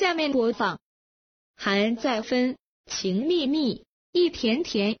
下面播放。还在分情蜜蜜一甜甜。